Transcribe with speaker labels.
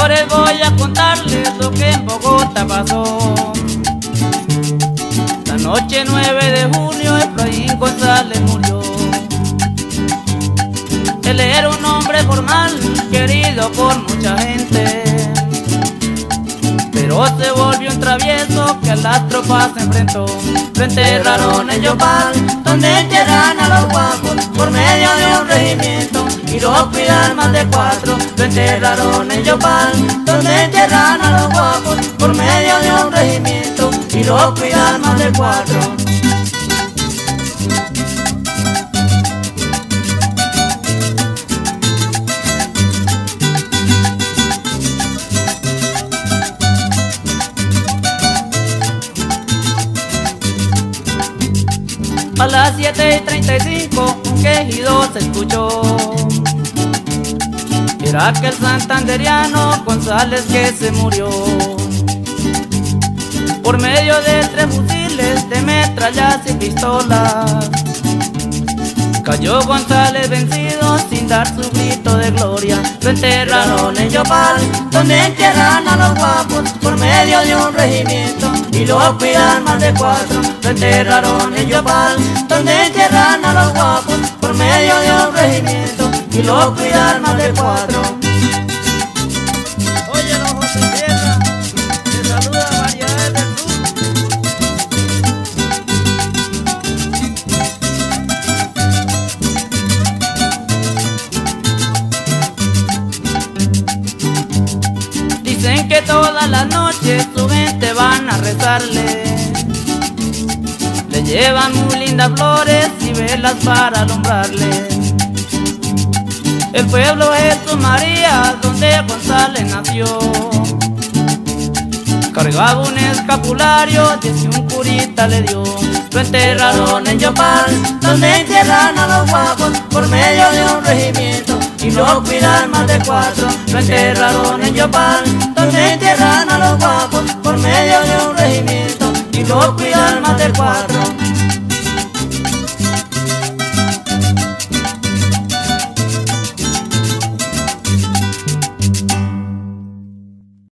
Speaker 1: Voy a contarles lo que en Bogotá pasó. La noche 9 de junio, Efraín González murió. Él era un hombre formal, querido por mucha gente. Pero se volvió un travieso que a las tropas se enfrentó. Lo enterraron en Yopal, donde entierran a los guapos por medio de un regimiento. Y lo cuidan más de cuatro. Lo enterraron en Yopal, donde entierran a los guapos por medio de un regimiento. Y lo cuidan más de cuatro. A las 7 y 35 un quejido se escuchó. Era aquel santanderiano González que se murió. Por medio de tres fusiles de metrallas y pistolas. Cayó González vencido sin dar su grito de gloria. Lo enterraron en Yopal, donde entierran a los guapos por medio de un regimiento. Y lo cuidan más de cuatro. Lo enterraron en Yopal, donde entierran a los guapos por medio de un regimiento. Y lo cuidan más de cuatro. Dicen que todas las noches su gente van a rezarle. Le llevan muy lindas flores y velas para alumbrarle. El pueblo es su María, donde González nació. Cargaba un escapulario, dice un curita le dio. Lo enterraron en Yopal, donde entierran a los guapos por medio de un regimiento. Y lo cuidan más de cuatro. Lo enterraron en Yopal, donde entierran a los guapos por medio de un regimiento. Y lo cuidan más de cuatro.